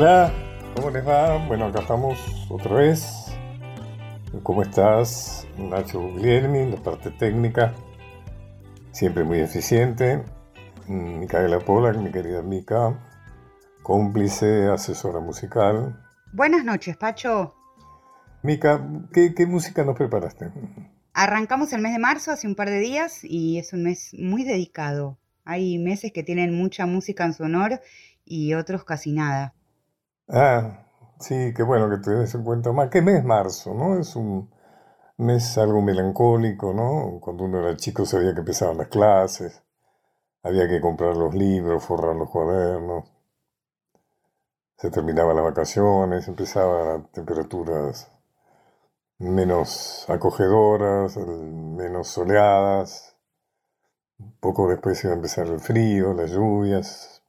Hola, ¿cómo les va? Bueno, acá estamos otra vez. ¿Cómo estás? Nacho Guglielmi, la parte técnica, siempre muy eficiente. Micaela Pola, mi querida Mica, cómplice, asesora musical. Buenas noches, Pacho. Mica, ¿qué, ¿qué, música nos preparaste? Arrancamos el mes de marzo hace un par de días y es un mes muy dedicado. Hay meses que tienen mucha música en su honor y otros casi nada. Ah, sí, qué bueno que te des en cuenta más. ¿Qué mes marzo, no? Es un mes algo melancólico, ¿no? Cuando uno era chico sabía que empezaban las clases, había que comprar los libros, forrar los cuadernos, se terminaban las vacaciones, empezaban temperaturas menos acogedoras, menos soleadas. Poco después iba a empezar el frío, las lluvias.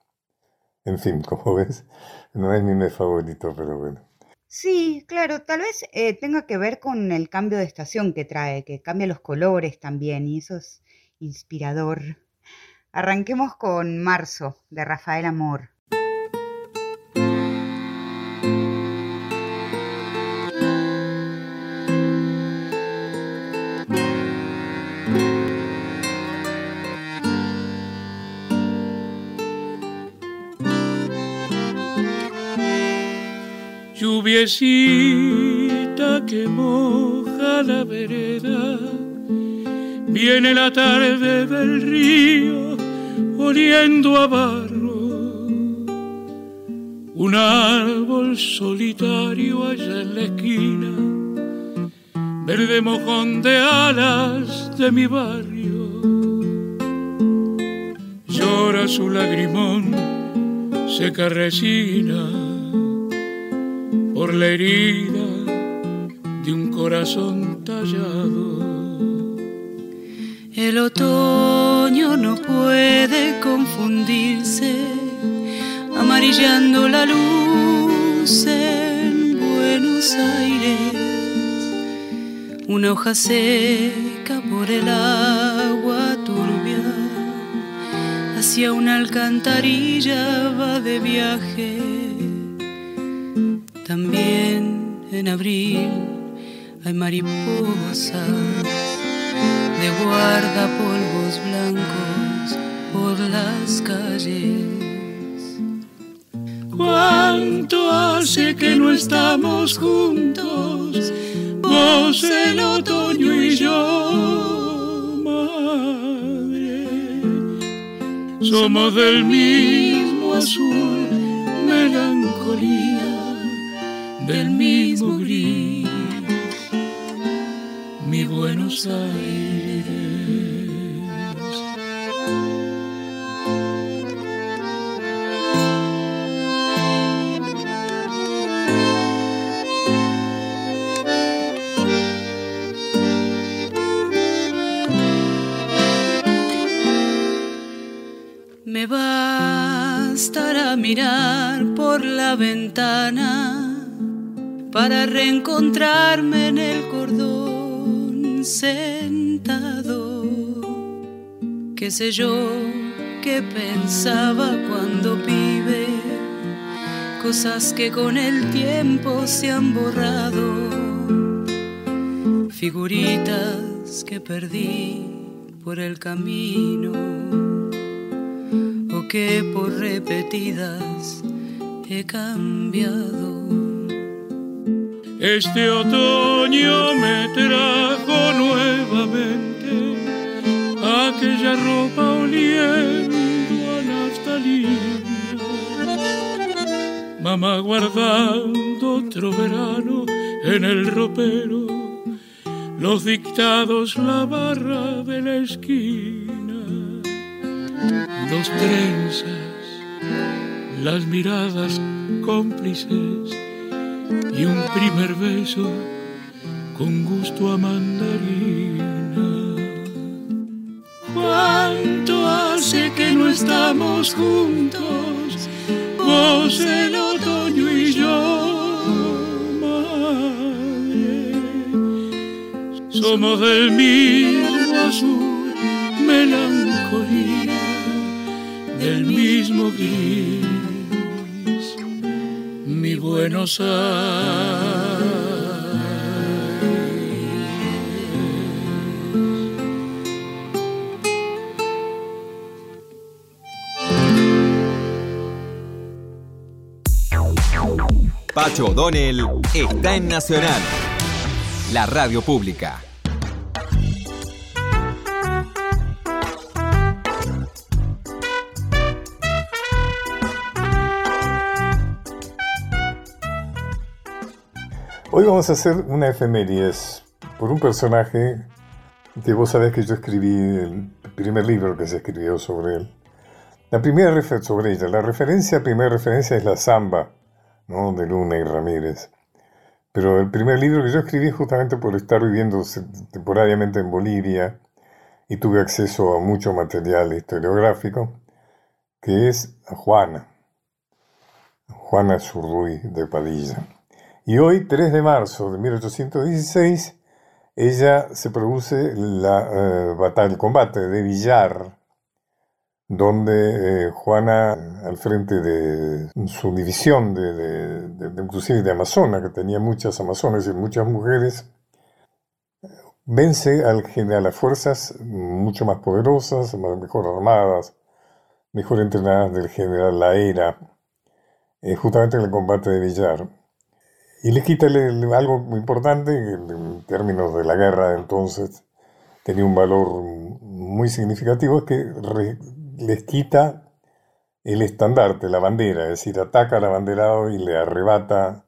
En fin, como ves, no es mi mes favorito, pero bueno. Sí, claro, tal vez eh, tenga que ver con el cambio de estación que trae, que cambia los colores también, y eso es inspirador. Arranquemos con Marzo, de Rafael Amor. Lluviecita que moja la vereda, viene la tarde del río oliendo a barro. Un árbol solitario allá en la esquina, verde mojón de alas de mi barrio. Llora su lagrimón, seca resina la herida de un corazón tallado. El otoño no puede confundirse, amarillando la luz en Buenos Aires. Una hoja seca por el agua turbia, hacia una alcantarilla va de viaje también en abril hay mariposas de guardapolvos blancos por las calles. ¿Cuánto hace que no estamos juntos? Vos el otoño y yo, madre. Somos del mismo azul, melancolía del mismo gris, mi Buenos Aires. Me bastará mirar por la ventana para reencontrarme en el cordón sentado. Qué sé yo qué pensaba cuando vive, cosas que con el tiempo se han borrado, figuritas que perdí por el camino o que por repetidas he cambiado. Este otoño me trajo nuevamente aquella ropa oliendo a naftalina. Mamá guardando otro verano en el ropero, los dictados, la barra de la esquina, dos trenzas, las miradas cómplices y un primer beso con gusto a mandarina. ¿Cuánto hace que no estamos juntos? Vos el otoño y yo, madre. Somos del mismo azul, melancolía, del mismo gris Buenos Aires. Pacho O'Donnell está en Nacional, la radio pública. Vamos a hacer una efemérides por un personaje que vos sabés que yo escribí el primer libro que se escribió sobre él. La primera referencia sobre ella, la referencia, primera referencia es la samba ¿no? de Luna y Ramírez. Pero el primer libro que yo escribí justamente por estar viviendo temporariamente en Bolivia y tuve acceso a mucho material historiográfico, que es Juana, Juana Zurruy de Padilla. Y hoy, 3 de marzo de 1816, ella se produce la eh, batalla, el combate de Villar, donde eh, Juana, al frente de su división, de, de, inclusive de Amazona, que tenía muchas amazonas y muchas mujeres, vence al, a las fuerzas mucho más poderosas, mejor armadas, mejor entrenadas del general Laera, eh, justamente en el combate de Villar. Y le quita algo importante en términos de la guerra entonces, tenía un valor muy significativo, es que les quita el estandarte, la bandera, es decir, ataca al abanderado y le arrebata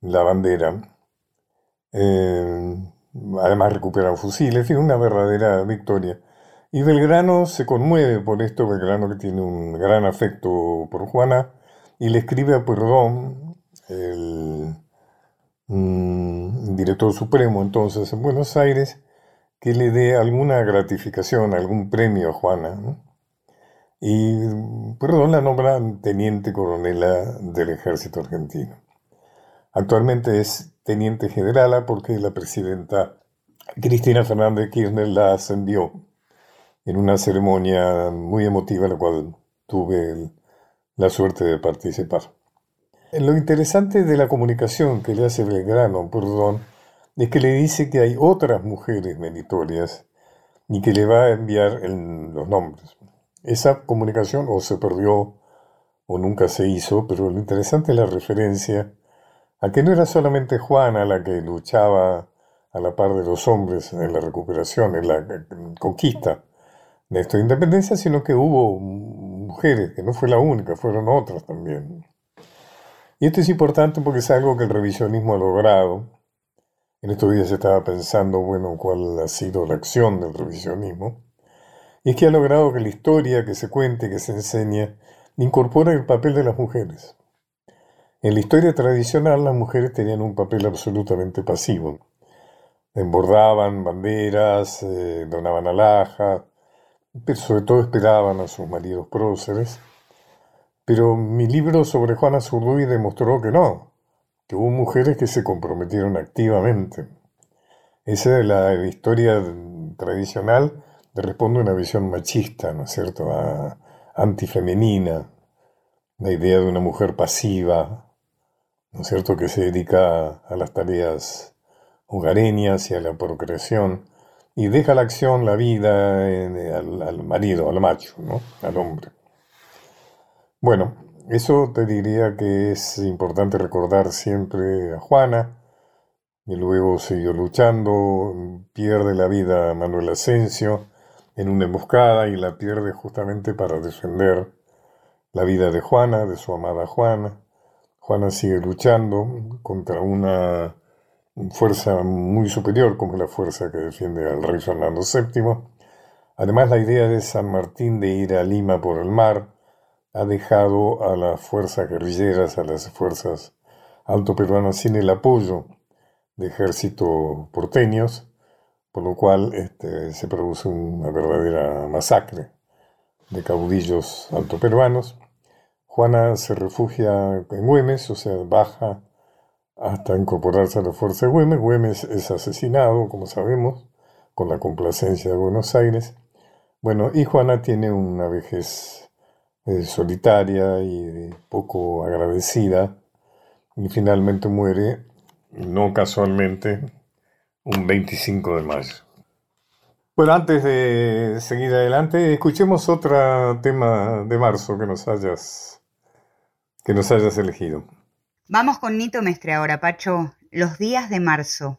la bandera. Eh, además recuperan fusiles, en una verdadera victoria. Y Belgrano se conmueve por esto, Belgrano que tiene un gran afecto por Juana, y le escribe a Perdón, el mm, director supremo entonces en Buenos Aires, que le dé alguna gratificación, algún premio a Juana. Y, perdón, la nombra teniente coronela del ejército argentino. Actualmente es teniente generala porque la presidenta Cristina Fernández Kirchner la ascendió en una ceremonia muy emotiva en la cual tuve la suerte de participar. Lo interesante de la comunicación que le hace Belgrano, perdón, es que le dice que hay otras mujeres meritorias y que le va a enviar los nombres. Esa comunicación o se perdió o nunca se hizo, pero lo interesante es la referencia a que no era solamente Juana la que luchaba a la par de los hombres en la recuperación, en la conquista de esta independencia, sino que hubo mujeres, que no fue la única, fueron otras también. Y esto es importante porque es algo que el revisionismo ha logrado. En estos días se estaba pensando, bueno, cuál ha sido la acción del revisionismo. Y es que ha logrado que la historia que se cuente, que se enseña, incorpore el papel de las mujeres. En la historia tradicional las mujeres tenían un papel absolutamente pasivo. Embordaban banderas, eh, donaban alhajas, pero sobre todo esperaban a sus maridos próceres. Pero mi libro sobre Juana Zurduy demostró que no, que hubo mujeres que se comprometieron activamente. Esa es la historia tradicional responde a una visión machista, ¿no es cierto?, antifemenina, la idea de una mujer pasiva, ¿no es cierto?, que se dedica a las tareas hogareñas y a la procreación, y deja la acción, la vida al, al, marido, al macho, ¿no? al hombre. Bueno, eso te diría que es importante recordar siempre a Juana, y luego siguió luchando, pierde la vida Manuel Asensio, en una emboscada y la pierde justamente para defender la vida de Juana, de su amada Juana. Juana sigue luchando contra una fuerza muy superior como la fuerza que defiende al rey Fernando VII. Además, la idea de San Martín de ir a Lima por el mar ha dejado a las fuerzas guerrilleras, a las fuerzas alto peruanas sin el apoyo de ejército porteños por lo cual este, se produce una verdadera masacre de caudillos altoperuanos. Juana se refugia en Güemes, o sea, baja hasta incorporarse a la fuerza de Güemes. Güemes es asesinado, como sabemos, con la complacencia de Buenos Aires. Bueno, y Juana tiene una vejez eh, solitaria y poco agradecida, y finalmente muere, no casualmente, un 25 de mayo. Bueno, antes de seguir adelante, escuchemos otro tema de marzo que nos hayas, que nos hayas elegido. Vamos con Nito Mestre ahora, Pacho. Los días de marzo.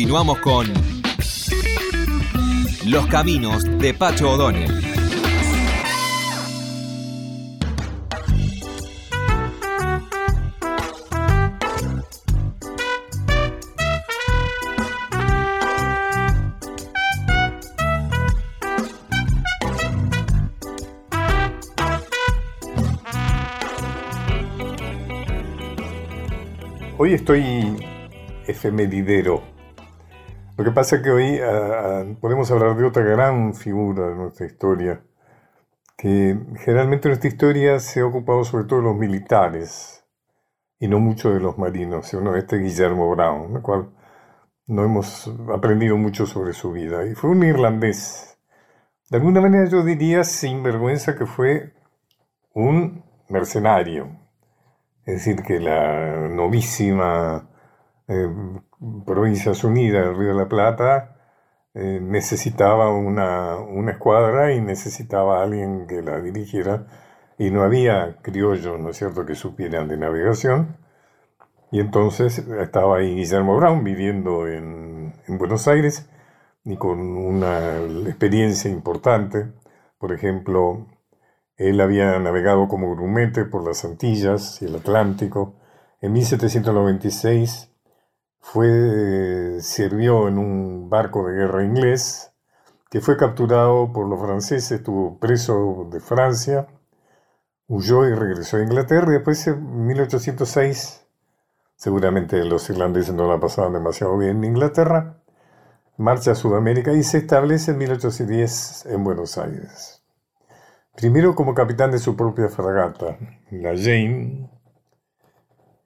Continuamos con Los Caminos de Pacho O'Donnell. Hoy estoy efemeridero lo que pasa es que hoy ah, ah, podemos hablar de otra gran figura de nuestra historia, que generalmente nuestra historia se ha ocupado sobre todo de los militares y no mucho de los marinos, uno este Guillermo Brown, el cual no hemos aprendido mucho sobre su vida. Y fue un irlandés. De alguna manera yo diría sin vergüenza que fue un mercenario. Es decir, que la novísima eh, Provincias Unidas del Río de la Plata eh, necesitaba una, escuadra y necesitaba alguien que la dirigiera y no había criollos, ¿no es cierto?, que supieran de navegación. Y entonces estaba ahí Guillermo Brown viviendo en, Buenos Aires y con una experiencia importante, Por ejemplo, él había navegado como grumete por las Antillas y el Atlántico. En 1796 fue, sirvió en un barco de guerra inglés que fue capturado por los franceses, estuvo preso de Francia, huyó y regresó a Inglaterra y después en 1806, seguramente los irlandeses no la pasaban demasiado bien en Inglaterra, marcha a Sudamérica y se establece en 1810 en Buenos Aires. Primero como capitán de su propia fragata, la Jane,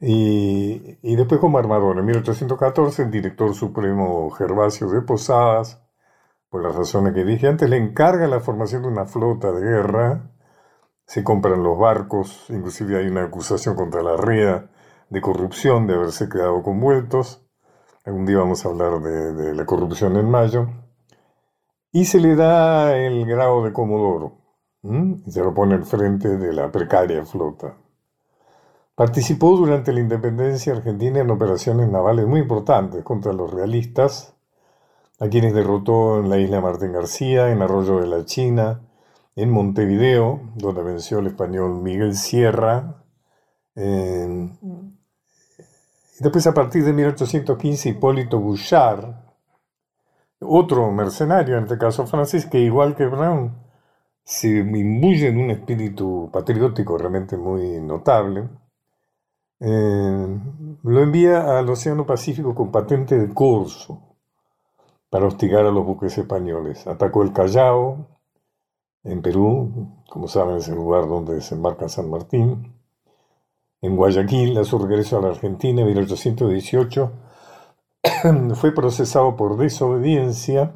y, después como armador. En 1814 el director supremo Gervasio de Posadas, por las razones que dije antes, le encarga la formación de una flota de guerra, se compran los barcos, inclusive hay una acusación contra la RIA de corrupción, de haberse quedado convueltos, Algún día vamos a hablar de, la corrupción en mayo. Y se le da el grado de comodoro. Y se lo pone al frente de la precaria flota. Participó durante la independencia argentina en operaciones navales muy importantes contra los realistas, a quienes derrotó en la isla Martín García, en Arroyo de la China, en Montevideo, donde venció el español Miguel Sierra, y después a partir de 1815 Hipólito Bouchard, otro mercenario, en este caso francés, que igual que Brown, se imbuye en un espíritu patriótico realmente muy notable, eh, lo envía al Océano Pacífico con patente de corso para hostigar a los buques españoles. Atacó el Callao, en Perú, como saben es el lugar donde desembarca San Martín, en Guayaquil a su regreso a la Argentina en 1818. Fue procesado por desobediencia,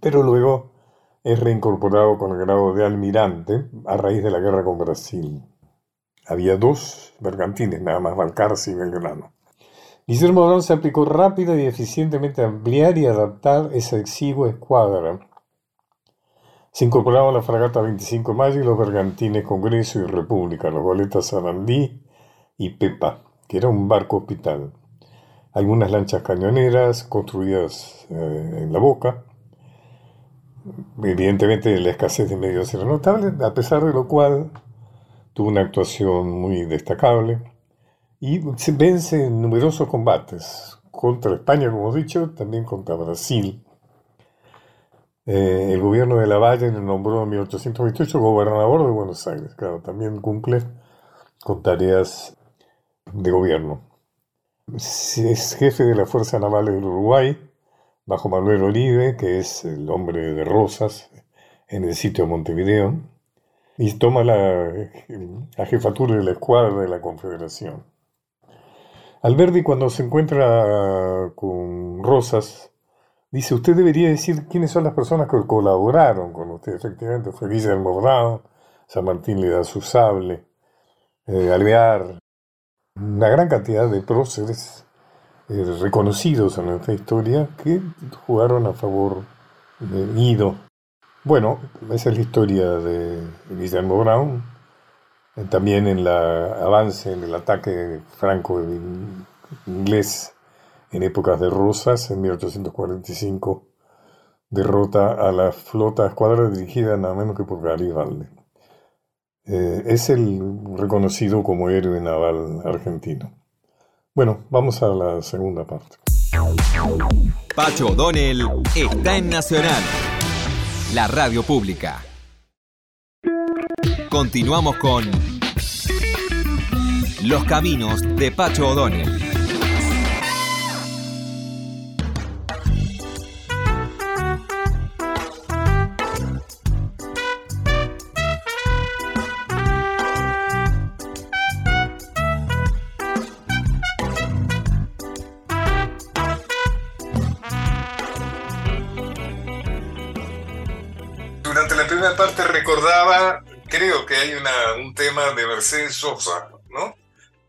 pero luego es reincorporado con el grado de almirante a raíz de la guerra con Brasil. Había dos bergantines, nada más, Balcarce y Belgrano. Guillermo Morón se aplicó rápida y eficientemente a ampliar y adaptar esa exigua escuadra. Se incorporaron la fragata 25 de mayo y los bergantines Congreso y República, los goletas Sarandí, y Pepa, que era un barco hospital. Algunas lanchas cañoneras construidas eh, en la boca. Evidentemente la escasez de medios era notable, a pesar de lo cual tuvo una actuación muy destacable y vence en numerosos combates contra España, como he dicho, también contra Brasil. Eh, el gobierno de Lavalle le nombró en 1828 gobernador de Buenos Aires. Claro, también cumple con tareas de gobierno. Es jefe de la Fuerza Naval del Uruguay, bajo Manuel Oribe, que es el hombre de Rosas, en el sitio de Montevideo, y toma la, la jefatura de la escuadra de la Confederación. Alberti, cuando se encuentra con Rosas, dice, usted debería decir quiénes son las personas que colaboraron con usted. Efectivamente, fue Guillermo Brown, San Martín le da su sable, eh, Alvear, una gran cantidad de próceres eh, reconocidos en nuestra historia que jugaron a favor de Guido. Bueno, esa es la historia de Guillermo Brown. Eh, también en el avance, en el ataque franco inglés en épocas de Rosas, en 1845, derrota a la flota escuadra dirigida nada menos que por Garibaldi. Eh, es el reconocido como héroe naval argentino. Bueno, vamos a la segunda parte. Pacho O'Donnell está en Nacional, la radio pública. Continuamos con Los Caminos de Pacho O'Donnell. Creo que hay un tema de Mercedes Sosa, ¿no?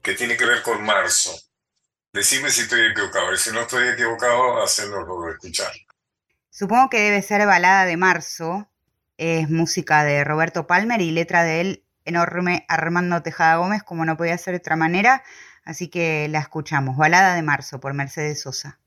Que tiene que ver con marzo. Decime si estoy equivocado, y si no estoy equivocado, hacernoslo escuchar. Supongo que debe ser Balada de Marzo. Es música de Roberto Palmer y letra de él enorme Armando Tejada Gómez, como no podía ser de otra manera. Así que la escuchamos. Balada de Marzo por Mercedes Sosa.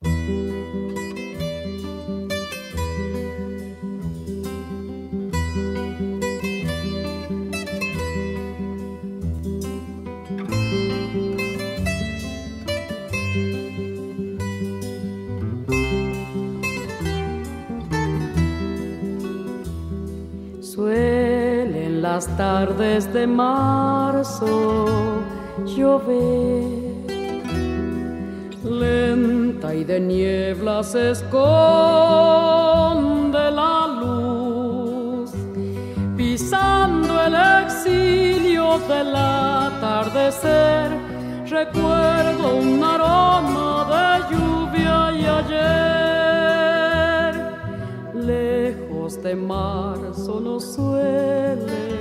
Las tardes de marzo llover, lenta y de niebla se esconde la luz, pisando el exilio del atardecer, recuerdo un aroma de lluvia y ayer, lejos de marzo no suele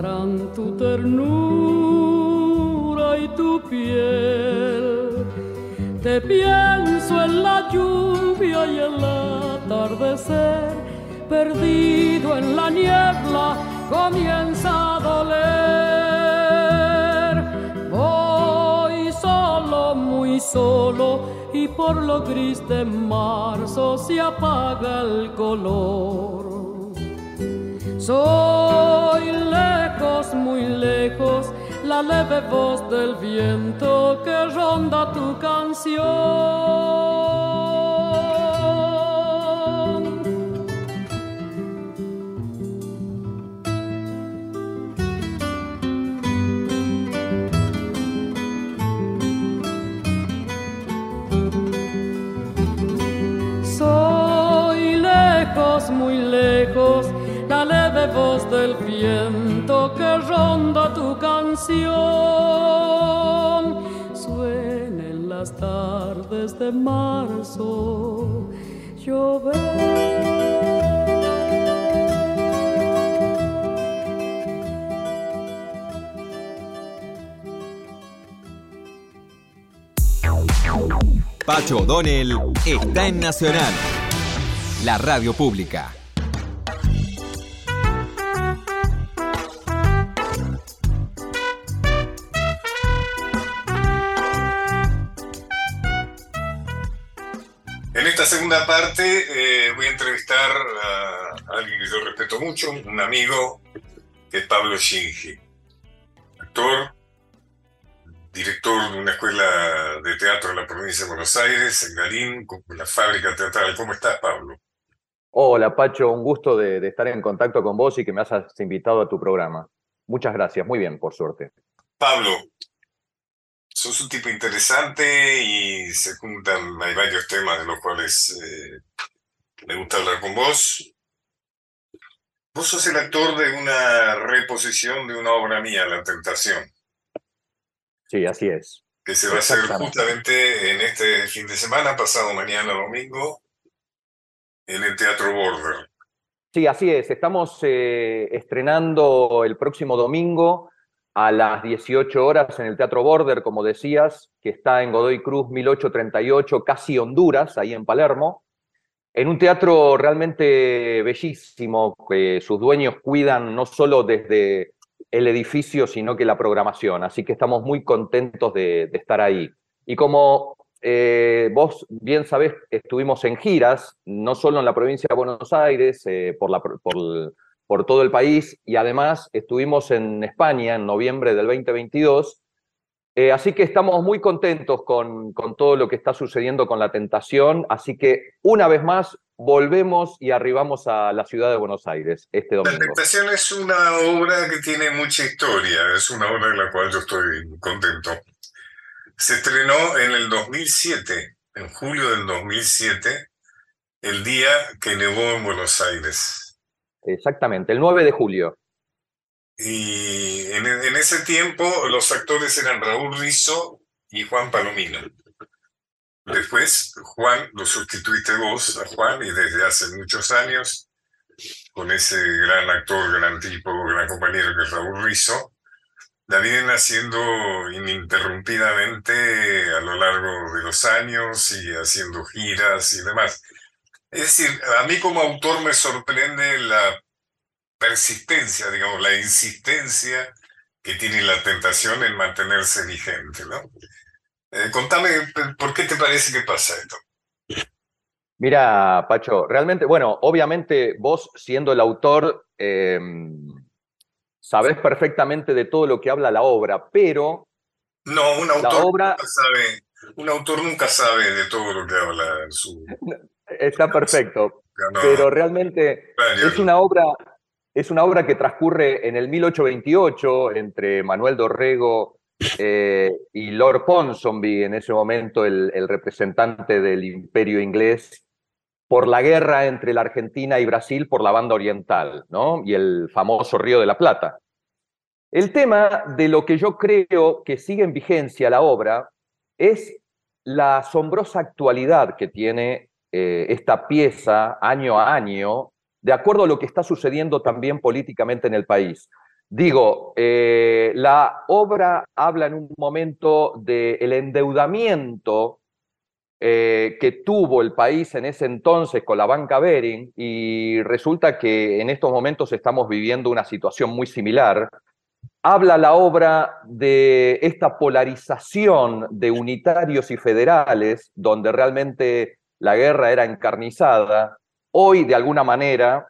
¿Dónde andarán tu ternura y tu piel? Te pienso en la lluvia y el atardecer, perdido en la niebla, comienza a doler. Voy solo, muy solo, y por lo gris de marzo se apaga el color. Soy lejos, muy lejos, la leve voz del viento que ronda tu canción. Soy lejos, muy lejos, la leve voz del viento tardes de marzo llover. Pacho O'Donnell está en Nacional, la radio pública. Esta segunda parte eh, voy a entrevistar a alguien que yo respeto mucho, un amigo, que es Pablo Shinji, actor, director de una escuela de teatro en la provincia de Buenos Aires, en Galín, con la fábrica teatral. ¿Cómo estás, Pablo? Hola, Pacho, un gusto de, de estar en contacto con vos y que me hayas invitado a tu programa. Muchas gracias, muy bien, por suerte. Pablo, sos un tipo interesante y se juntan, hay varios temas de los cuales eh, me gusta hablar con vos. Vos sos el actor de una reposición de una obra mía, La Tentación, Sí, así es. que se va a hacer justamente en este fin de semana, pasado mañana domingo, en el Teatro Border. Sí, así es. Estamos eh, estrenando el próximo domingo a las 18 horas en el Teatro Border, como decías, que está en Godoy Cruz 1838, casi Honduras, ahí en Palermo, en un teatro realmente bellísimo, que sus dueños cuidan no solo desde el edificio, sino que la programación. Así que estamos muy contentos de, estar ahí. Y como eh, vos bien sabés, estuvimos en giras, no solo en la provincia de Buenos Aires, eh, por, la, por, por todo el país, y además estuvimos en España en noviembre del 2022. Eh, así que estamos muy contentos con, con todo lo que está sucediendo con la tentación. Así que una vez más volvemos y arribamos a la ciudad de Buenos Aires este La domingo. Tentación es una obra que tiene mucha historia, es una obra de la cual yo estoy contento. Se estrenó en el 2007, en julio del 2007, el día que nevó en Buenos Aires. Exactamente, el 9 de julio. Y en, ese tiempo los actores eran Raúl Rizzo y Juan Palomino. Después, Juan, lo sustituiste vos a Juan y desde hace muchos años, con ese gran actor, gran tipo, gran compañero que es Raúl Rizzo, la vienen haciendo ininterrumpidamente a lo largo de los años y haciendo giras y demás. Es decir, a mí como autor me sorprende la persistencia, digamos, la insistencia que tiene la tentación en mantenerse vigente, ¿no? Eh, contame, ¿por qué te parece que pasa esto? Mira, Pacho, realmente, bueno, obviamente vos siendo el autor, eh, sabés perfectamente de todo lo que habla la obra, pero No, un autor obra, nunca sabe, un autor nunca sabe de todo lo que habla su... está perfecto. Pero realmente es una obra es una obra que transcurre en el 1828 entre Manuel Dorrego eh, y Lord Ponsonby, en ese momento el, representante del imperio inglés, por la guerra entre la Argentina y Brasil por la banda oriental, ¿no? Y el famoso Río de la Plata. El tema de lo que yo creo que sigue en vigencia la obra es la asombrosa actualidad que tiene eh, esta pieza año a año de acuerdo a lo que está sucediendo también políticamente en el país. Digo, eh, la obra habla en un momento del endeudamiento eh, que tuvo el país en ese entonces con la banca Bering y resulta que en estos momentos estamos viviendo una situación muy similar. Habla la obra de esta polarización de unitarios y federales, donde realmente la guerra era encarnizada, Hoy, de alguna manera,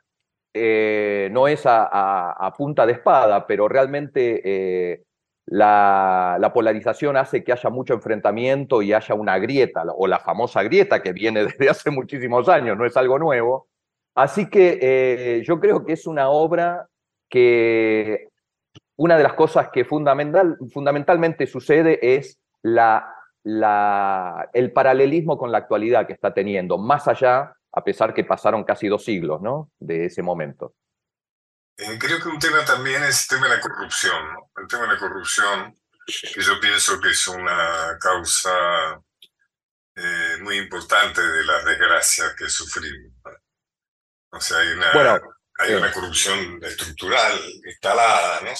eh, no es a, punta de espada, pero realmente eh, la, polarización hace que haya mucho enfrentamiento y haya una grieta, o la famosa grieta que viene desde hace muchísimos años, no es algo nuevo. Así que eh, yo creo que es una obra que una de las cosas que fundamental, fundamentalmente sucede es la, la, el paralelismo con la actualidad que está teniendo, más allá a pesar que pasaron casi dos siglos ¿no? de ese momento. Eh, creo que un tema también es el tema de la corrupción. El tema de la corrupción, que yo pienso que es una causa eh, muy importante de las desgracias que sufrimos. O sea, hay una, hay una corrupción estructural, instalada, ¿no?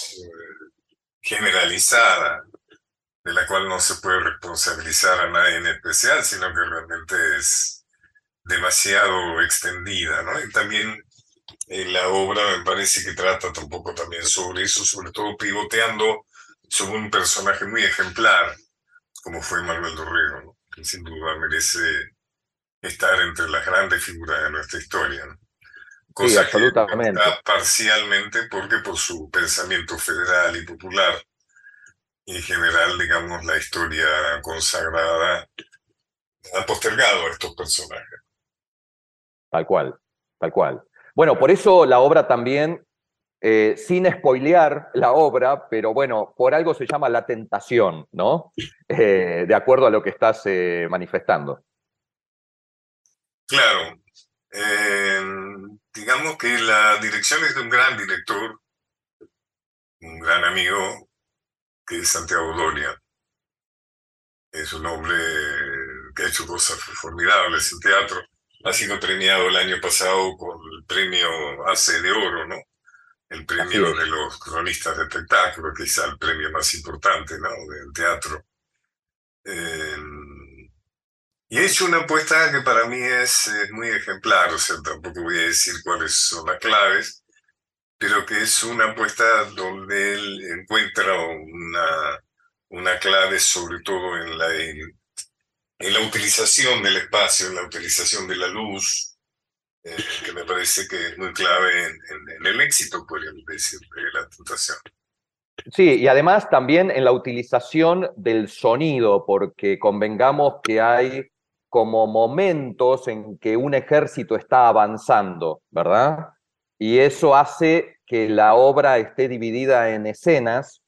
generalizada, de la cual no se puede responsabilizar a nadie en especial, sino que realmente es demasiado extendida, ¿no? Y también eh, la obra me parece que trata tampoco también sobre eso, sobre todo pivoteando sobre un personaje muy ejemplar, como fue Manuel Dorrego, ¿no? que sin duda merece estar entre las grandes figuras de nuestra historia. ¿no? Cosa absolutamente. que está parcialmente porque por su pensamiento federal y popular, en general, digamos, la historia consagrada ha postergado a estos personajes. Tal cual, tal cual. Bueno, por eso la obra también, eh, sin spoilear la obra, pero bueno, por algo se llama La Tentación, ¿no? Eh, de acuerdo a lo que estás eh, manifestando. Claro. digamos que la dirección es de un gran director, un gran amigo, que es Santiago Doria. Es un hombre que ha hecho cosas formidables en teatro ha sido premiado el año pasado con el premio ACE de Oro, ¿no? El premio de los cronistas de espectáculo, quizá el premio más importante, ¿no? Del teatro. Y he hecho una apuesta que para mí es, muy ejemplar, o sea, tampoco voy a decir cuáles son las claves, pero que es una apuesta donde él encuentra una, una clave sobre todo en la en la utilización del espacio, en la utilización de la luz, eh, que me parece que es muy clave en, el éxito, podríamos decir, de la tentación. Sí, y además también en la utilización del sonido, porque convengamos que hay como momentos en que un ejército está avanzando, ¿verdad? Y eso hace que la obra esté dividida en escenas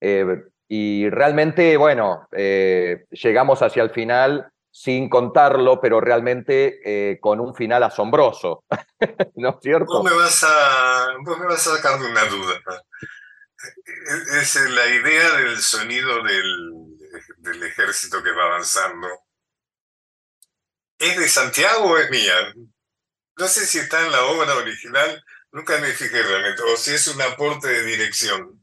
eh, y realmente, bueno, eh, llegamos hacia el final sin contarlo, pero realmente eh, con un final asombroso, ¿no es cierto? Vos me vas a, me vas a sacar de una duda. Es la idea del sonido del, del ejército que va avanzando. ¿Es de Santiago o es mía? No sé si está en la obra original, nunca me fijé realmente, o si es un aporte de dirección.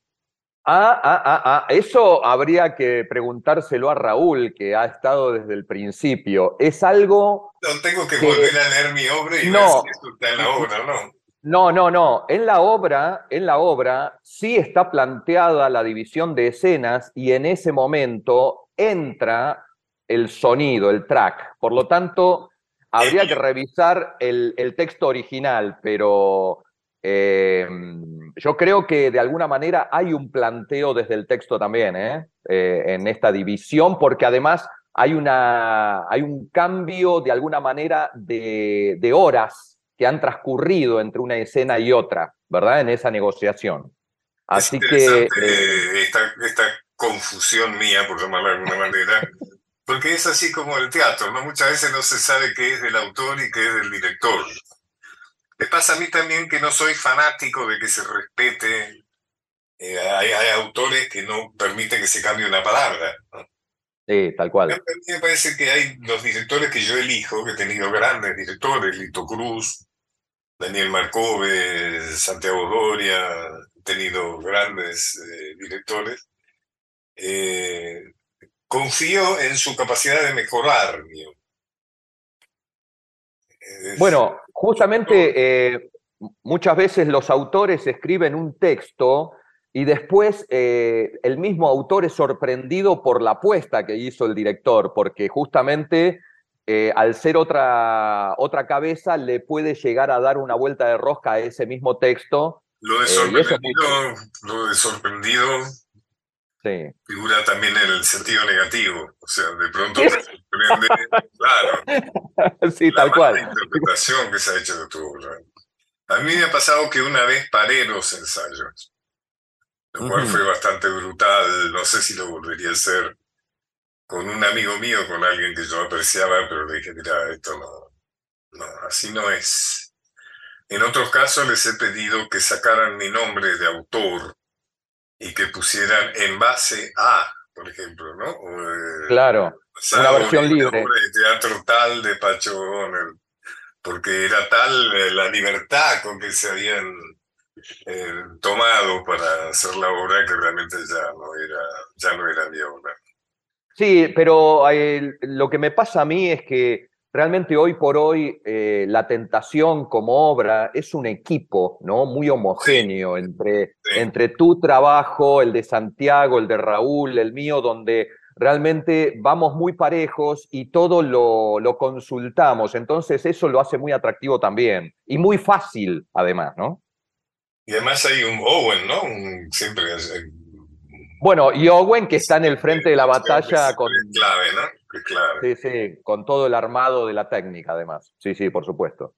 Ah, ah, ah, ah, eso habría que preguntárselo a Raúl, que ha estado desde el principio. Es algo. No tengo que, volver a leer mi obra y no. ver si está en la obra, ¿no? No, no, no. En la obra, en la obra sí está planteada la división de escenas y en ese momento entra el sonido, el track. Por lo tanto, habría que revisar el, el texto original, pero eh, yo creo que de alguna manera hay un planteo desde el texto también, ¿eh? Eh, en esta división, porque además hay, una, hay un cambio de alguna manera de, de horas que han transcurrido entre una escena y otra, ¿verdad? En esa negociación. Así que... Eh, esta, esta confusión mía, por llamarla de alguna manera, porque es así como el teatro, ¿no? Muchas veces no se sabe qué es del autor y qué es del director. Pasa a mí también que no soy fanático de que se respete. Eh, hay, hay, autores que no permiten que se cambie una palabra. ¿no? Sí, tal cual. A mí me parece que hay los directores que yo elijo, que he tenido grandes directores, Lito Cruz, Daniel Marcove, Santiago Doria, he tenido grandes eh, directores. Eh, confío en su capacidad de mejorar. Mío. Es, bueno, justamente eh, muchas veces los autores escriben un texto y después eh, el mismo autor es sorprendido por la apuesta que hizo el director, porque justamente eh, al ser otra, otra cabeza le puede llegar a dar una vuelta de rosca a ese mismo texto. Lo de sorprendido, eh, lo de sorprendido sí. figura también en el sentido negativo. O sea, de pronto te sorprende, claro. Sí, la tal cual. Interpretación que se ha hecho de tu obra. A mí me ha pasado que una vez paré los ensayos lo cual uh -huh. fue bastante brutal. No sé si lo volvería a hacer con un amigo mío, con alguien que yo apreciaba, pero le dije, mira, esto no, no, así no es. En otros casos les he pedido que sacaran mi nombre de autor y que pusieran en base a, por ejemplo, ¿no? O, eh, claro, una versión libre. De teatro tal de Pacho porque era tal la libertad con que se habían eh, tomado para hacer la obra que realmente ya no era, ya no era mi obra. Sí, pero eh, lo que me pasa a mí es que realmente hoy por hoy eh, la tentación como obra es un equipo ¿no? muy homogéneo sí. Entre, sí. entre tu trabajo, el de Santiago, el de Raúl, el mío, donde realmente vamos muy parejos y todo lo, lo consultamos. Entonces eso lo hace muy atractivo también y muy fácil además, ¿no? Y además hay un Owen, ¿no? Un, siempre. Bueno, y Owen que está en el frente de la batalla con. Es clave, ¿no? Es clave. Sí, sí, con todo el armado de la técnica, además. Sí, sí, por supuesto.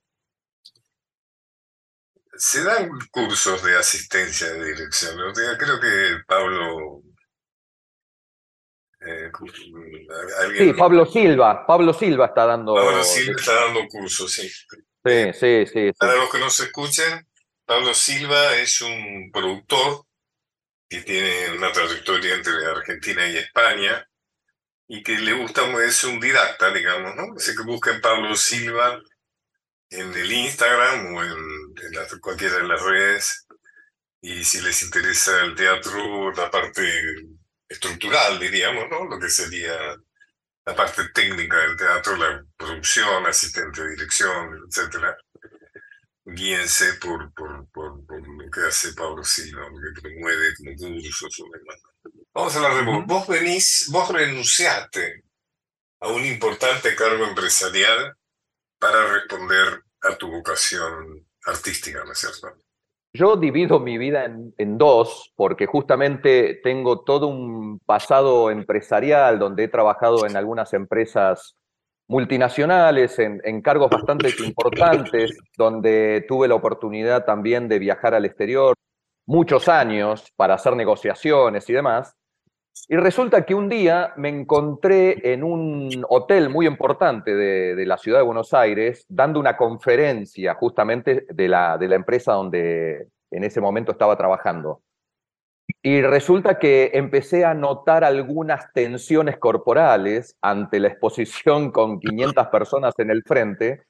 Se dan cursos de asistencia de dirección. Creo que Pablo. Eh, sí, Pablo Silva. Pablo Silva está dando. Pablo Silva está dando cursos, sí. Sí, sí, sí. sí. Para los que no se escuchen, Pablo Silva es un productor que tiene una trayectoria entre Argentina y España y que le gusta, es un didacta, digamos, ¿no? Así que busquen Pablo Silva en el Instagram o en, en la, cualquiera de las redes y si les interesa el teatro, la parte estructural, diríamos, ¿no? Lo que sería la parte técnica del teatro, la producción, asistente de dirección, etcétera guíense por, por, por, por, lo que hace Pablo Silva, lo que promueve como cursos o demás. Vamos a hablar de vos. Vos venís, vos renunciaste a un importante cargo empresarial para responder a tu vocación artística, ¿no es cierto? Yo divido mi vida en, en, dos, porque justamente tengo todo un pasado empresarial donde he trabajado en algunas empresas multinacionales, en, cargos bastante importantes, donde tuve la oportunidad también de viajar al exterior muchos años para hacer negociaciones y demás. Y resulta que un día me encontré en un hotel muy importante de, de la ciudad de Buenos Aires dando una conferencia justamente de la, de la empresa donde en ese momento estaba trabajando. Y resulta que empecé a notar algunas tensiones corporales ante la exposición con 500 personas en el frente.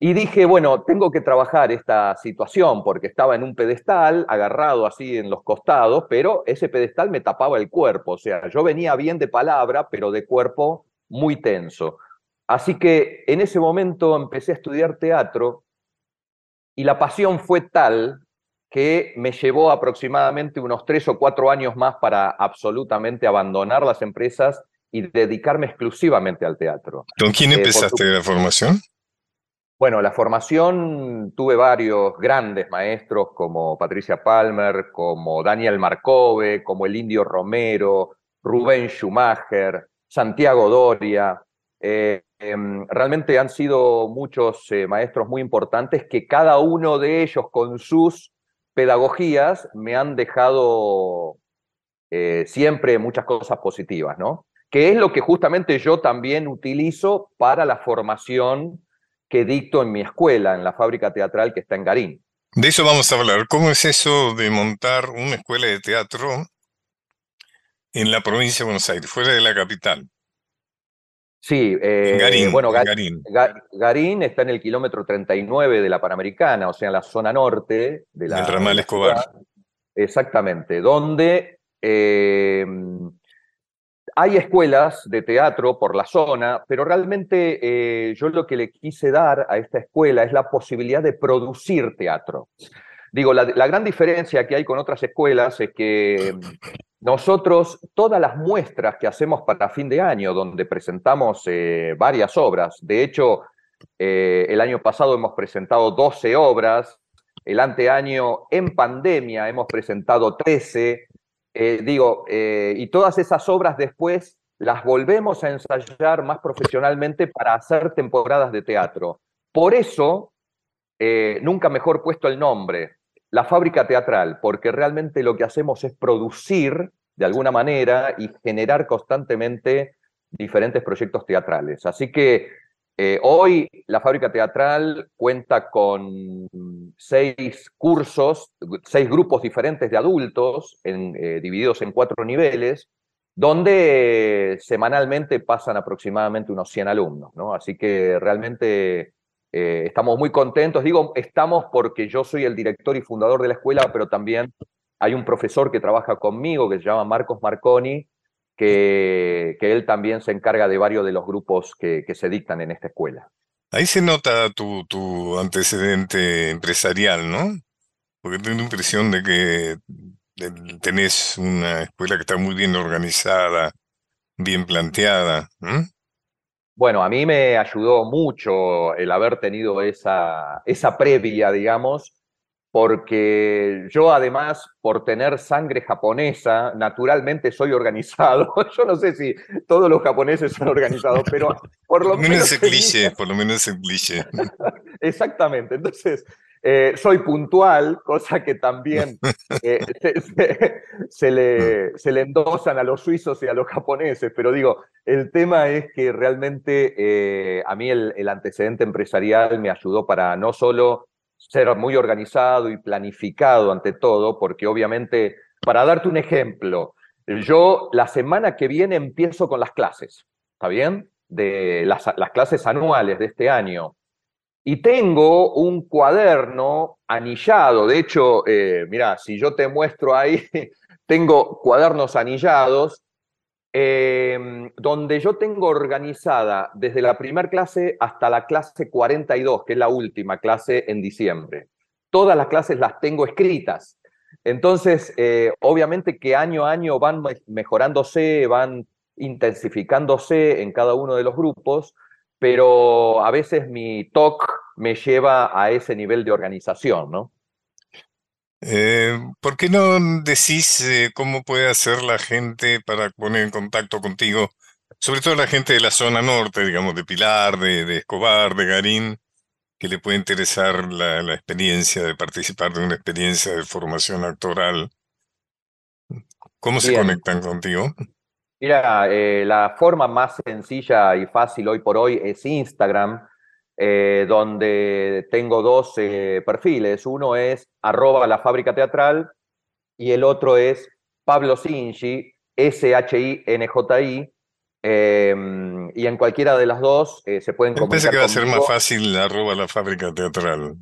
Y dije, bueno, tengo que trabajar esta situación porque estaba en un pedestal, agarrado así en los costados, pero ese pedestal me tapaba el cuerpo. O sea, yo venía bien de palabra, pero de cuerpo muy tenso. Así que en ese momento empecé a estudiar teatro y la pasión fue tal que me llevó aproximadamente unos tres o cuatro años más para absolutamente abandonar las empresas y dedicarme exclusivamente al teatro. ¿Con quién empezaste eh, la formación? Bueno, la formación tuve varios grandes maestros como Patricia Palmer, como Daniel Marcove, como el Indio Romero, Rubén Schumacher, Santiago Doria. Eh, em, realmente han sido muchos eh, maestros muy importantes que cada uno de ellos con sus pedagogías me han dejado eh, siempre muchas cosas positivas, ¿no? Que es lo que justamente yo también utilizo para la formación que dicto en mi escuela, en la fábrica teatral que está en Garín. De eso vamos a hablar. ¿Cómo es eso de montar una escuela de teatro en la provincia de Buenos Aires, fuera de la capital? Sí, Garín, eh, bueno, en Ga- Garín. Ga- Garín está en el kilómetro 39 de la Panamericana, o sea, en la zona norte de la, Del de ramal Escobar. Exactamente, donde eh, hay escuelas de teatro por la zona, pero realmente eh, yo lo que le quise dar a esta escuela es la posibilidad de producir teatro. Digo, la, la gran diferencia que hay con otras escuelas es que nosotros, todas las muestras que hacemos para fin de año, donde presentamos eh, varias obras, de hecho, eh, el año pasado hemos presentado 12 obras, el anteaño en pandemia hemos presentado 13, eh, digo, y todas esas obras después las volvemos a ensayar más profesionalmente para hacer temporadas de teatro. Por eso, nunca mejor puesto el nombre, la fábrica teatral, porque realmente lo que hacemos es producir de alguna manera y generar constantemente diferentes proyectos teatrales. Así que eh, hoy la fábrica teatral cuenta con seis cursos, seis grupos diferentes de adultos, en, eh, divididos en cuatro niveles, donde semanalmente pasan aproximadamente unos 100 alumnos. ¿no? Así que realmente eh, estamos muy contentos. Digo, estamos porque yo soy el director y fundador de la escuela, pero también hay un profesor que trabaja conmigo que se llama Marcos Marconi, que, él también se encarga de varios de los grupos que, se dictan en esta escuela. Ahí se nota tu, antecedente empresarial, ¿no? Porque tengo la impresión de que tenés una escuela que está muy bien organizada, bien planteada. ¿m? Bueno, a mí me ayudó mucho el haber tenido esa, esa previa, digamos, porque yo además, por tener sangre japonesa, naturalmente soy organizado. Yo no sé si todos los japoneses son organizados, pero por lo menos menos mi cliché, por lo menos ese cliché. Exactamente. Entonces, eh, soy puntual, cosa que también eh, se, se- se le, se le endosan a los suizos y a los japoneses. Pero digo, el tema es que realmente eh, a mí el, el antecedente empresarial me ayudó para no solo ser muy organizado y planificado ante todo, porque obviamente, para darte un ejemplo, yo la semana que viene empiezo con las clases, ¿está bien? De las, las clases anuales de este año. Y tengo un cuaderno anillado. De hecho, eh, mira, si yo te muestro ahí, tengo cuadernos anillados eh, donde yo tengo organizada desde la primera clase hasta la clase 42, que es la última clase en diciembre. Todas las clases las tengo escritas. Entonces, eh, obviamente que año a año van me- mejorándose, van intensificándose en cada uno de los grupos, pero a veces mi TOC me lleva a ese nivel de organización, ¿no? Eh, ¿por qué no decís eh, cómo puede hacer la gente para poner en contacto contigo? Sobre todo la gente de la zona norte, digamos, de Pilar, de, de Escobar, de Garín, que le puede interesar la, la experiencia de participar de una experiencia de formación actoral. ¿Cómo se Bien. conectan contigo? Mira, eh, la forma más sencilla y fácil hoy por hoy es Instagram, eh, donde tengo dos eh, perfiles. Uno es arroba la fábrica teatral y el otro es Pablo Sinji, S-H-I-N-J-I. eh, y en cualquiera de las dos se pueden parece comunicar que va a ser más fácil arroba la fábrica teatral.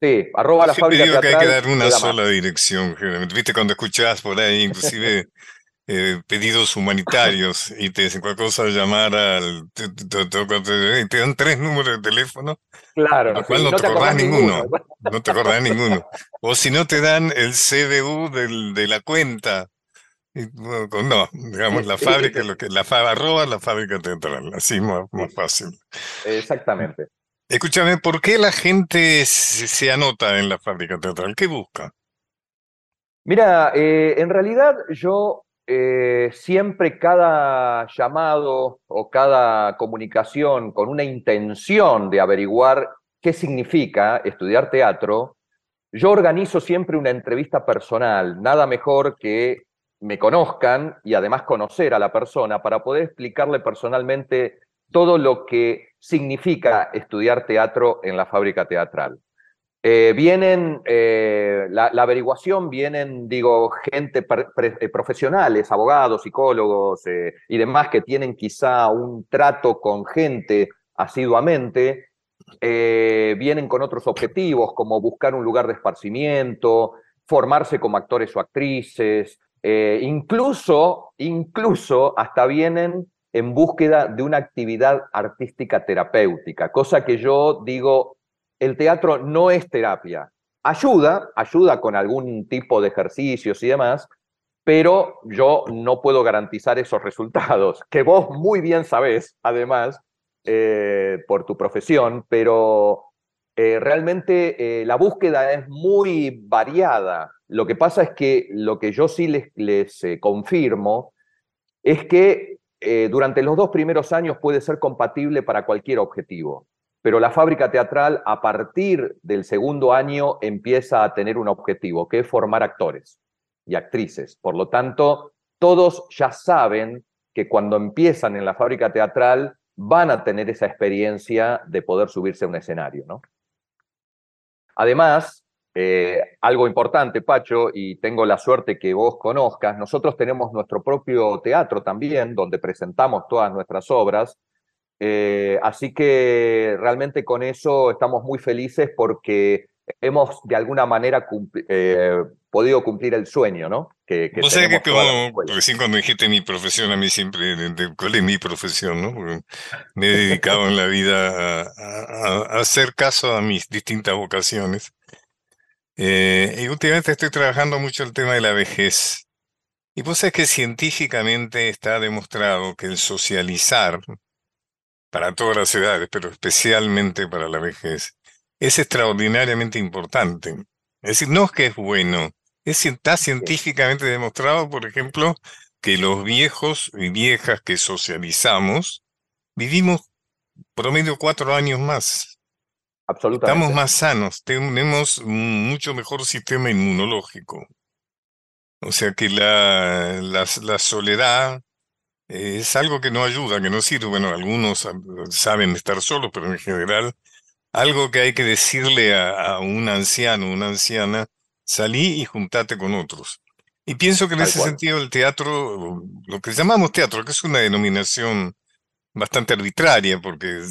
Sí, arroba la Siempre fábrica digo que hay que teatral. dar una sola dirección, generalmente. Viste cuando escuchás por ahí, inclusive eh, pedidos humanitarios y te dicen cualquier cosa, llamar al. Te, te- te- te- dan tres números de teléfono, Claro, sí, cual no no te acordás acordás ninguno. ninguno. No te acordás ninguno. O si no te dan el CBU del, de la cuenta. Y, bueno, no, digamos la fábrica, lo que, la fa- arroba la fábrica teatral, así más, más fácil. Exactamente. Escúchame, ¿por qué la gente se, se anota en la fábrica teatral? ¿Qué busca? Mira, eh, en realidad yo eh, siempre cada llamado o cada comunicación con una intención de averiguar qué significa estudiar teatro, yo organizo siempre una entrevista personal, nada mejor que me conozcan y además conocer a la persona para poder explicarle personalmente todo lo que significa estudiar teatro en la fábrica teatral. Eh, vienen, eh, la, averiguación vienen, digo, gente eh, profesionales, abogados, psicólogos y demás que tienen quizá un trato con gente asiduamente, vienen con otros objetivos como buscar un lugar de esparcimiento, formarse como actores o actrices, incluso, incluso hasta vienen en búsqueda de una actividad artística terapéutica, cosa que yo digo el teatro no es terapia. Ayuda, ayuda con algún tipo de ejercicios y demás, pero yo no puedo garantizar esos resultados, que vos muy bien sabés, además, eh, por tu profesión, pero eh, realmente eh, la búsqueda es muy variada. Lo que pasa es que lo que yo sí les, les confirmo es que durante los dos primeros años puede ser compatible para cualquier objetivo pero la fábrica teatral a partir del segundo año empieza a tener un objetivo, que es formar actores y actrices. Por lo tanto, todos ya saben que cuando empiezan en la fábrica teatral van a tener esa experiencia de poder subirse a un escenario. ¿no? Además, eh, algo importante, Pacho, y tengo la suerte que vos conozcas, nosotros tenemos nuestro propio teatro también, donde presentamos todas nuestras obras, eh, así que realmente con eso estamos muy felices porque hemos de alguna manera eh, podido cumplir el sueño, ¿no? Que, que o sea que como recién cuando dijiste mi profesión, a mí siempre, ¿cuál es mi profesión, no? me he dedicado en la vida a, hacer caso a mis distintas vocaciones. Eh, y últimamente estoy trabajando mucho el tema de la vejez. Y vos sabés que científicamente está demostrado que el socializar, para todas las edades, pero especialmente para la vejez, es extraordinariamente importante. Es decir, no es que es bueno, es, está científicamente demostrado, por ejemplo, que los viejos y viejas que socializamos vivimos promedio cuatro años más. Absolutamente. Estamos más sanos, tenemos mucho mejor sistema inmunológico. O sea que la, la, la soledad, es algo que no ayuda, que no sirve. Bueno, algunos saben estar solos, pero en general, algo que hay que decirle a, un anciano, una anciana, salí y juntate con otros. Y pienso que en ese sentido el teatro, lo que llamamos teatro, que es una denominación bastante arbitraria, porque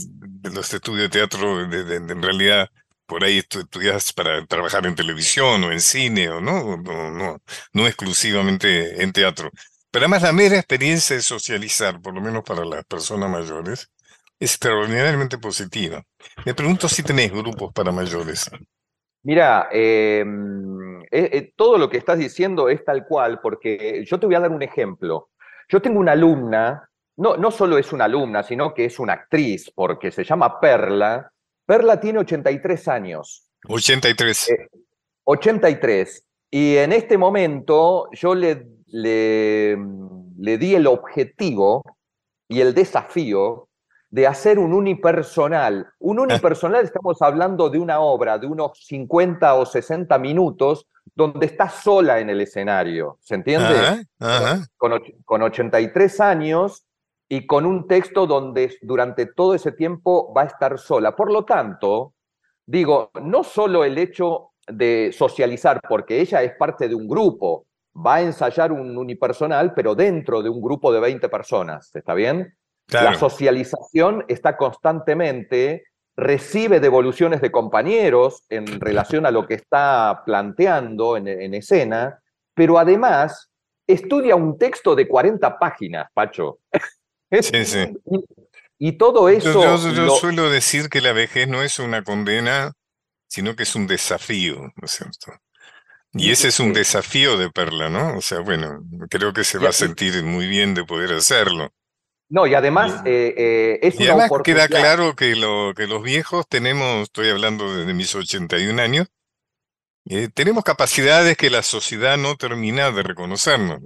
los estudios de teatro en realidad por ahí estudias para trabajar en televisión o en cine o no, no, no, no exclusivamente en teatro. Pero además la mera experiencia de socializar, por lo menos para las personas mayores, es extraordinariamente positiva. Me pregunto si tenés grupos para mayores. Mira, em, eh, eh, todo lo que estás diciendo es tal cual, porque yo te voy a dar un ejemplo. Yo tengo una alumna, no, no solo es una alumna, sino que es una actriz, porque se llama Perla. Perla tiene 83 años. 83. 83. Eh, y en este momento yo le le, le di el objetivo y el desafío de hacer un unipersonal. Un unipersonal estamos hablando de una obra de unos 50 o 60 minutos donde está sola en el escenario, ¿se entiende? Con, con 83 años y con un texto donde durante todo ese tiempo va a estar sola. Por lo tanto, digo, no solo el hecho de socializar, porque ella es parte de un grupo, va a ensayar un unipersonal, pero dentro de un grupo de 20 personas, ¿está bien? La socialización está constantemente, recibe devoluciones de compañeros en relación a lo que está planteando en, escena, pero además estudia un texto de 40 páginas, Pacho. Sí, sí. Y, todo eso... Yo, suelo decir que la vejez no es una condena, sino que es un desafío, ¿no es cierto? Y ese es un desafío de Perla, ¿no? O sea, bueno, creo que se va a sentir muy bien de poder hacerlo. No, y además eh, eh, es y además queda claro que, lo, que los viejos tenemos, estoy hablando desde mis 81 años, eh, tenemos capacidades que la sociedad no termina de reconocernos.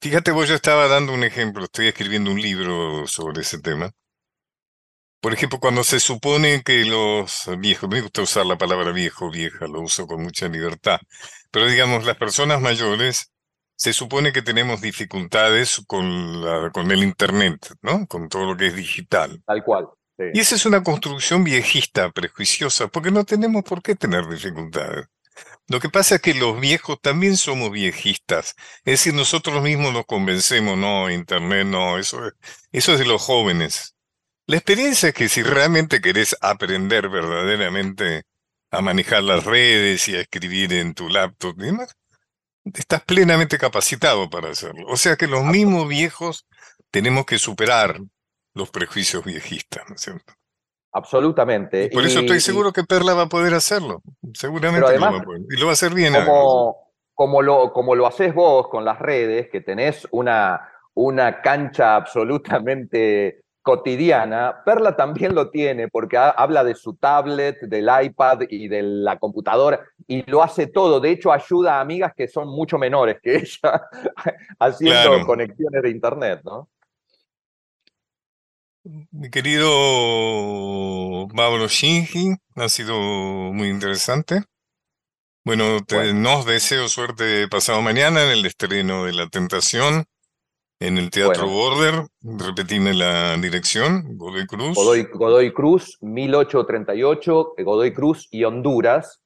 Fíjate vos, yo estaba dando un ejemplo, estoy escribiendo un libro sobre ese tema. Por ejemplo, cuando se supone que los viejos, me gusta usar la palabra viejo, vieja, lo uso con mucha libertad, pero digamos, las personas mayores, se supone que tenemos dificultades con, la, con el Internet, ¿no? Con todo lo que es digital. Tal cual. sí. Y esa es una construcción viejista, prejuiciosa, porque no tenemos por qué tener dificultades. Lo que pasa es que los viejos también somos viejistas. Es decir, nosotros mismos nos convencemos, no, Internet, no, eso es, eso es de los jóvenes. La experiencia es que si realmente querés aprender verdaderamente a manejar las redes y a escribir en tu laptop y demás, estás plenamente capacitado para hacerlo. O sea que los mismos viejos tenemos que superar los prejuicios viejistas, ¿no es cierto? Absolutamente. Y por eso Y- estoy y seguro que Perla va a poder hacerlo. Seguramente lo va a poder. Y lo va a hacer bien. como, como, lo, como lo haces vos con las redes, que tenés una, una cancha absolutamente cotidiana, Perla también lo tiene porque ha- habla de su tablet, del iPad y de la computadora y lo hace todo. De hecho, ayuda a amigas que son mucho menores que ella haciendo Claro. conexiones de internet, ¿no? Mi querido Pablo Shinji, ha sido muy interesante. Bueno, te- Bueno. nos deseo suerte pasado mañana en el estreno de La Tentación en el Teatro Bueno. Border. Repetime la dirección, Godoy Cruz. Godoy, Godoy Cruz, 1838, Godoy Cruz y Honduras.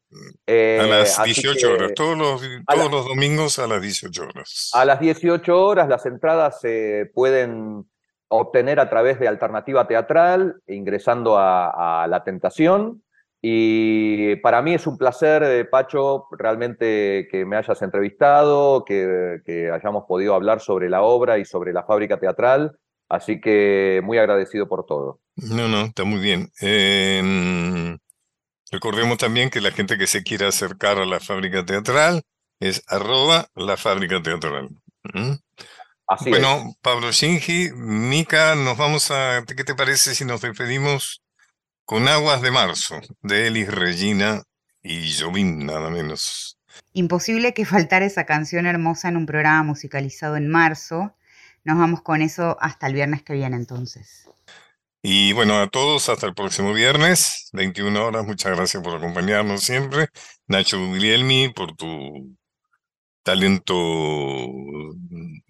Eh, a las así 18 que horas, todos los, la- todos los domingos a las 18 horas. A las 18 horas las entradas se pueden obtener a través de Alternativa Teatral, ingresando a, a La Tentación. Y para mí es un placer, eh, Pacho, realmente que me hayas entrevistado, que, que hayamos podido hablar sobre la obra y sobre la fábrica teatral. Así que muy agradecido por todo. No, no, está muy bien. Em, recordemos también que la gente que se quiera acercar a la fábrica teatral es arroba la fábrica teatral. ¿Mm? Así Bueno, es. Pablo Shinji, Mica, nos vamos a, ¿qué te parece si nos despedimos con Aguas de Marzo, de Elis Regina y Jovín, nada menos? Imposible que faltara esa canción hermosa en un programa musicalizado en marzo. Nos vamos con eso hasta el viernes que viene entonces. Y bueno, a todos, hasta el próximo viernes, 21 horas. Muchas gracias por acompañarnos siempre. Nacho Guglielmi, por tu talento mm,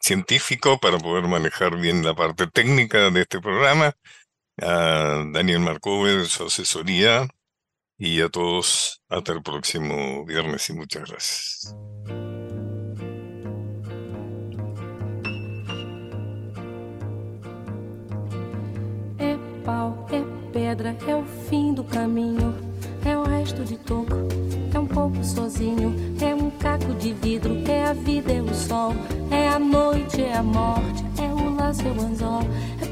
científico para poder manejar bien la parte técnica de este programa. A Daniel Marcover, su asesoría. Y a todos, hasta el próximo viernes y muchas gracias. É pau, é pedra, é o fim do caminho. É o resto de toco, é um pouco sozinho. É um caco de vidro, é a vida, é o sol. É a noite, é a morte, é o laço, é o anzol. É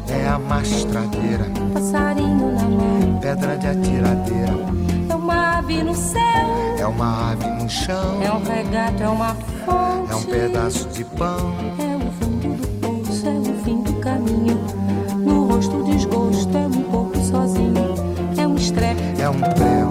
é a mastradeira, passarinho na mão. pedra de atiradeira, É uma ave no céu, é uma ave no chão, é um regato, é uma fonte. é um pedaço de pão, É o fundo do poço, é o fim do caminho. No rosto desgosto, é um pouco sozinho. É um estrepe, é um prego,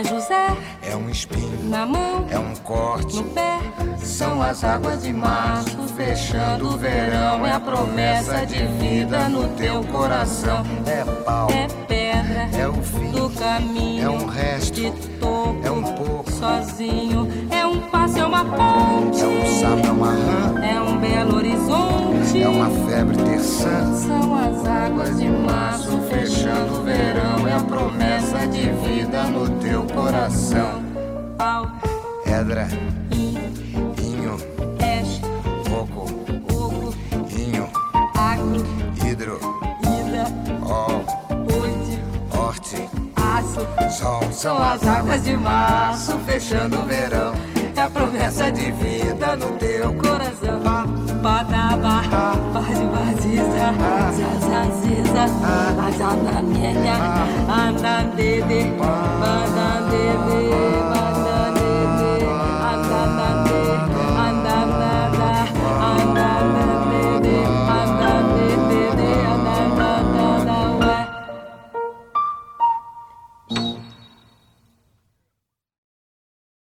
É José. É um espinho. Na mão. É um corte. No pé. São as águas de março. Fechando o verão. É a promessa de vida no teu coração. É pau. É pedra. É o fim. Do caminho. É um resto. De topo. É um pouco. Sozinho. É um passo, é uma ponte. É um sapo, é uma rã. É um belo horizonte. É uma febre terçã. São as águas de março. Fechando o verão. É a promessa de vida no teu coração. Pau. Edra. Inho. Peixe. Coco. Oco. Inho. Acro. Hidro. Ida. Ó. Urte. Horte. Aço. Sol. São as águas de março. Fechando o verão. É a promessa de vida no teu coração. bada baha badi baziza zaza ziza azana mienya andan dede badan dede badan